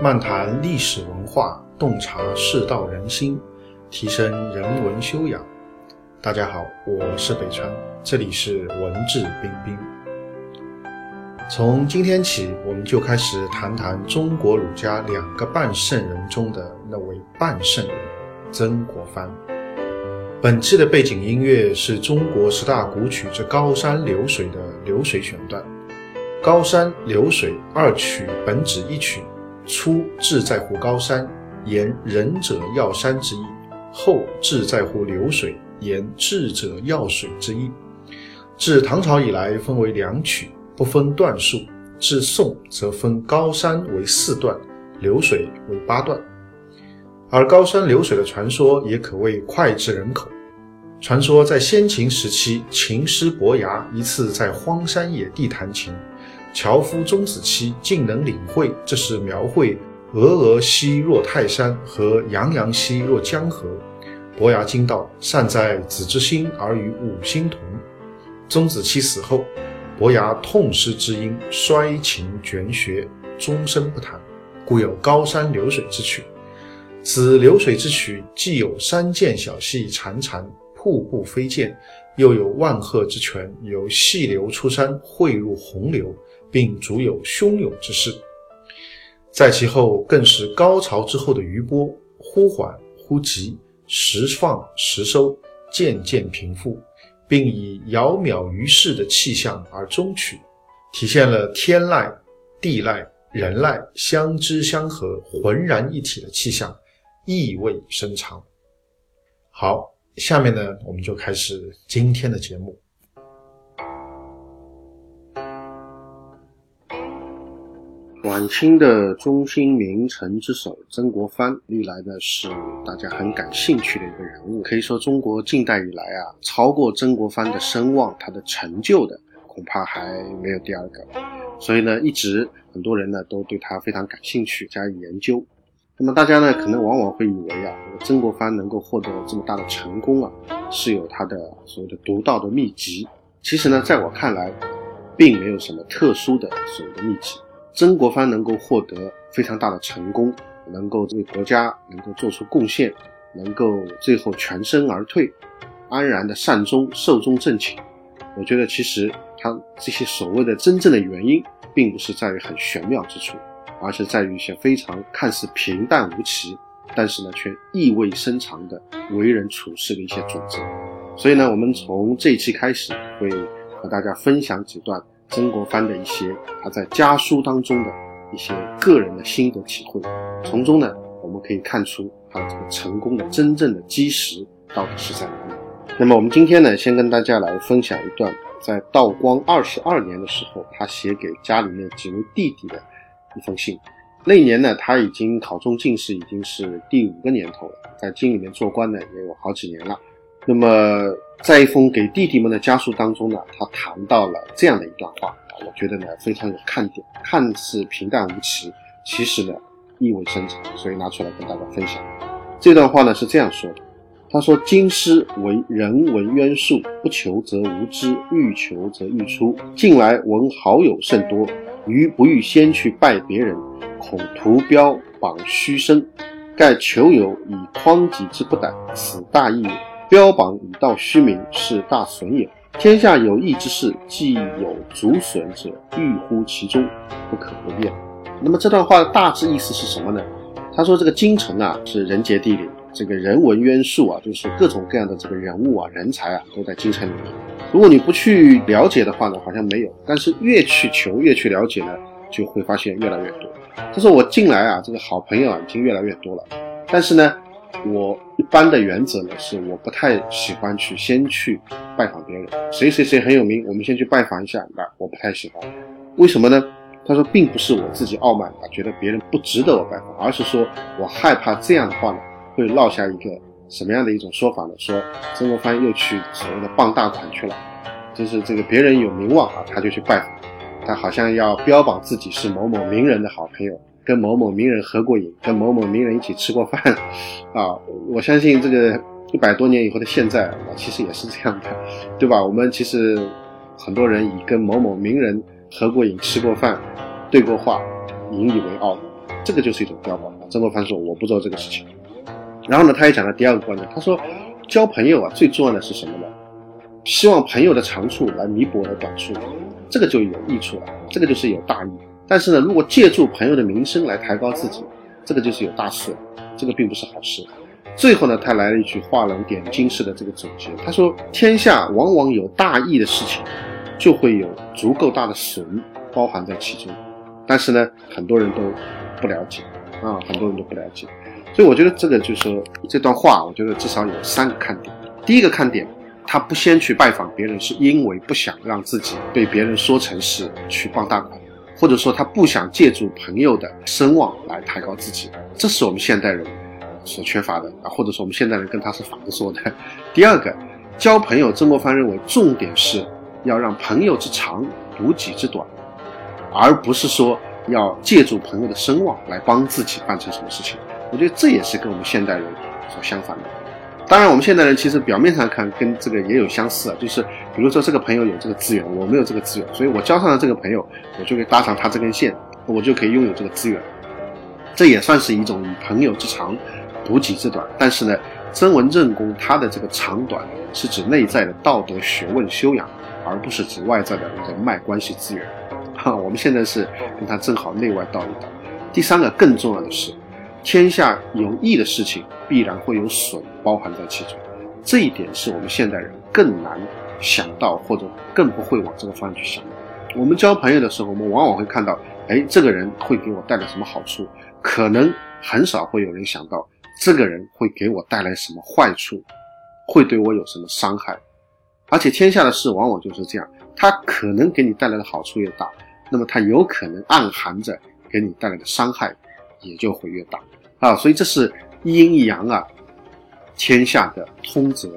漫谈历史文化，洞察世道人心，提升人文修养。大家好，我是北川，这里是文质彬彬。从今天起，我们就开始谈谈中国儒家两个半圣人中的那位半圣人——曾国藩。本期的背景音乐是中国十大古曲之《高山流水》的流水选段。高山流水二曲本指一曲。初志在乎高山，言仁者要山之意；后志在乎流水，言智者要水之意。自唐朝以来，分为两曲，不分段数；至宋则分高山为四段，流水为八段。而高山流水的传说也可谓脍炙人口。传说在先秦时期，琴师伯牙一次在荒山野地弹琴。樵夫钟子期竟能领会，这是描绘“峨峨兮若泰山”和“洋洋兮若江河”。伯牙惊道：“善哉，子之心而与吾心同。”钟子期死后，伯牙痛失知音，衰琴绝学，终身不弹，故有高山流水之曲。此流水之曲，既有山涧小溪潺潺，瀑布飞溅，又有万壑之泉由细流出山，汇入洪流。并足有汹涌之势，在其后更是高潮之后的余波，忽缓忽急，时放时收，渐渐平复，并以窈窕于世的气象而终曲，体现了天籁、地籁、人籁相知相合、浑然一体的气象，意味深长。好，下面呢，我们就开始今天的节目。晚清的中兴名臣之首曾国藩，历来呢是大家很感兴趣的一个人物。可以说，中国近代以来啊，超过曾国藩的声望、他的成就的，恐怕还没有第二个。所以呢，一直很多人呢都对他非常感兴趣，加以研究。那么大家呢，可能往往会以为啊，曾国藩能够获得这么大的成功啊，是有他的所谓的独到的秘籍。其实呢，在我看来，并没有什么特殊的所谓的秘籍。曾国藩能够获得非常大的成功，能够为国家能够做出贡献，能够最后全身而退，安然的善终，寿终正寝。我觉得其实他这些所谓的真正的原因，并不是在于很玄妙之处，而是在于一些非常看似平淡无奇，但是呢却意味深长的为人处事的一些准则。所以呢，我们从这一期开始会和大家分享几段。曾国藩的一些他在家书当中的一些个人的心得体会，从中呢，我们可以看出他这个成功的真正的基石到底是在哪里。那么我们今天呢，先跟大家来分享一段在道光二十二年的时候，他写给家里面几位弟弟的一封信。那一年呢，他已经考中进士，已经是第五个年头了，在京里面做官呢，也有好几年了。那么，在一封给弟弟们的家书当中呢，他谈到了这样的一段话啊，我觉得呢非常有看点，看似平淡无奇，其实呢意味深长，所以拿出来跟大家分享。这段话呢是这样说的：他说，经师为人文渊术，不求则无知，欲求则欲出。近来闻好友甚多，余不欲先去拜别人，恐图标榜虚声，盖求友以匡己之不逮，此大义也。标榜以道虚名，是大损也。天下有益之事，既有足损者，欲乎其中，不可不变。那么这段话的大致意思是什么呢？他说这个京城啊是人杰地灵，这个人文渊术啊，就是各种各样的这个人物啊、人才啊都在京城里面。如果你不去了解的话呢，好像没有；但是越去求、越去了解呢，就会发现越来越多。他说我近来啊，这个好朋友啊已经越来越多了，但是呢。我一般的原则呢，是我不太喜欢去先去拜访别人。谁谁谁很有名，我们先去拜访一下，那我不太喜欢。为什么呢？他说，并不是我自己傲慢啊，觉得别人不值得我拜访，而是说我害怕这样的话呢，会落下一个什么样的一种说法呢？说曾国藩又去所谓的傍大款去了，就是这个别人有名望啊，他就去拜访，他好像要标榜自己是某某名人的好朋友。跟某某名人合过影，跟某某名人一起吃过饭，啊，我相信这个一百多年以后的现在，啊其实也是这样的，对吧？我们其实很多人以跟某某名人合过影、吃过饭、对过话，引以为傲。这个就是一种标榜。曾国藩说我不做这个事情。然后呢，他也讲了第二个观点，他说交朋友啊，最重要的是什么呢？希望朋友的长处来弥补我的短处，这个就有益处了，这个就是有大义。但是呢，如果借助朋友的名声来抬高自己，这个就是有大事，这个并不是好事。最后呢，他来了一句画龙点睛式的这个总结，他说：天下往往有大义的事情，就会有足够大的损包含在其中。但是呢，很多人都不了解啊，很多人都不了解。所以我觉得这个就是说这段话，我觉得至少有三个看点。第一个看点。他不先去拜访别人，是因为不想让自己被别人说成是去傍大款，或者说他不想借助朋友的声望来抬高自己，这是我们现代人所缺乏的啊，或者说我们现代人跟他是反着说的。第二个，交朋友，曾国藩认为重点是要让朋友之长补己之短，而不是说要借助朋友的声望来帮自己办成什么事情。我觉得这也是跟我们现代人所相反的。当然，我们现代人其实表面上看跟这个也有相似啊，就是比如说这个朋友有这个资源，我没有这个资源，所以我交上了这个朋友，我就可以搭上他这根线，我就可以拥有这个资源，这也算是一种以朋友之长补己之短。但是呢，曾文正公他的这个长短是指内在的道德学问修养，而不是指外在的人脉关系资源。哈，我们现在是跟他正好内外道一道。第三个更重要的是。天下有益的事情，必然会有损包含在其中，这一点是我们现代人更难想到，或者更不会往这个方向去想。我们交朋友的时候，我们往往会看到，哎，这个人会给我带来什么好处，可能很少会有人想到，这个人会给我带来什么坏处，会对我有什么伤害。而且天下的事往往就是这样，它可能给你带来的好处越大，那么它有可能暗含着给你带来的伤害。也就会越大啊，所以这是阴阳啊，天下的通则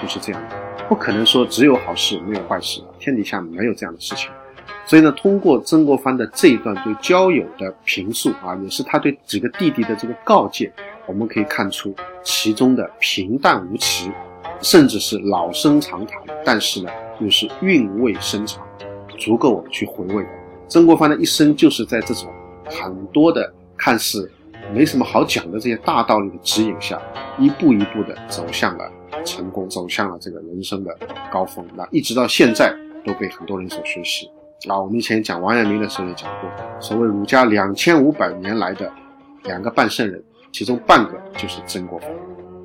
就是这样的，不可能说只有好事没有坏事，天底下没有这样的事情。所以呢，通过曾国藩的这一段对交友的评述啊，也是他对几个弟弟的这个告诫，我们可以看出其中的平淡无奇，甚至是老生常谈，但是呢，又是韵味深长，足够我们去回味。曾国藩的一生就是在这种很多的。看似没什么好讲的这些大道理的指引下，一步一步的走向了成功，走向了这个人生的高峰。那一直到现在都被很多人所学习。啊，我们以前讲王阳明的时候也讲过，所谓儒家两千五百年来的两个半圣人，其中半个就是曾国藩。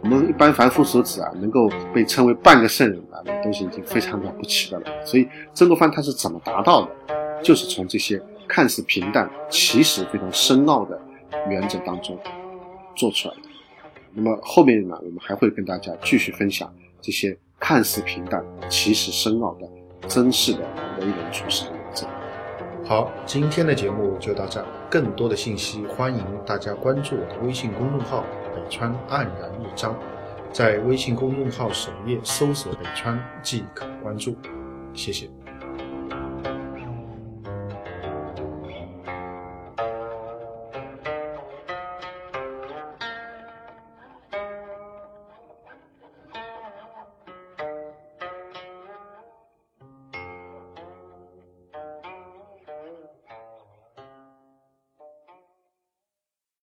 我们一般凡夫俗子啊，能够被称为半个圣人啊，都是已经非常了不起的了。所以曾国藩他是怎么达到的？就是从这些。看似平淡，其实非常深奥的原则当中做出来的。那么后面呢，我们还会跟大家继续分享这些看似平淡，其实深奥的真实的为人处事的原则。好，今天的节目就到这，更多的信息欢迎大家关注我的微信公众号“北川黯然一章”，在微信公众号首页搜索“北川”即可关注。谢谢。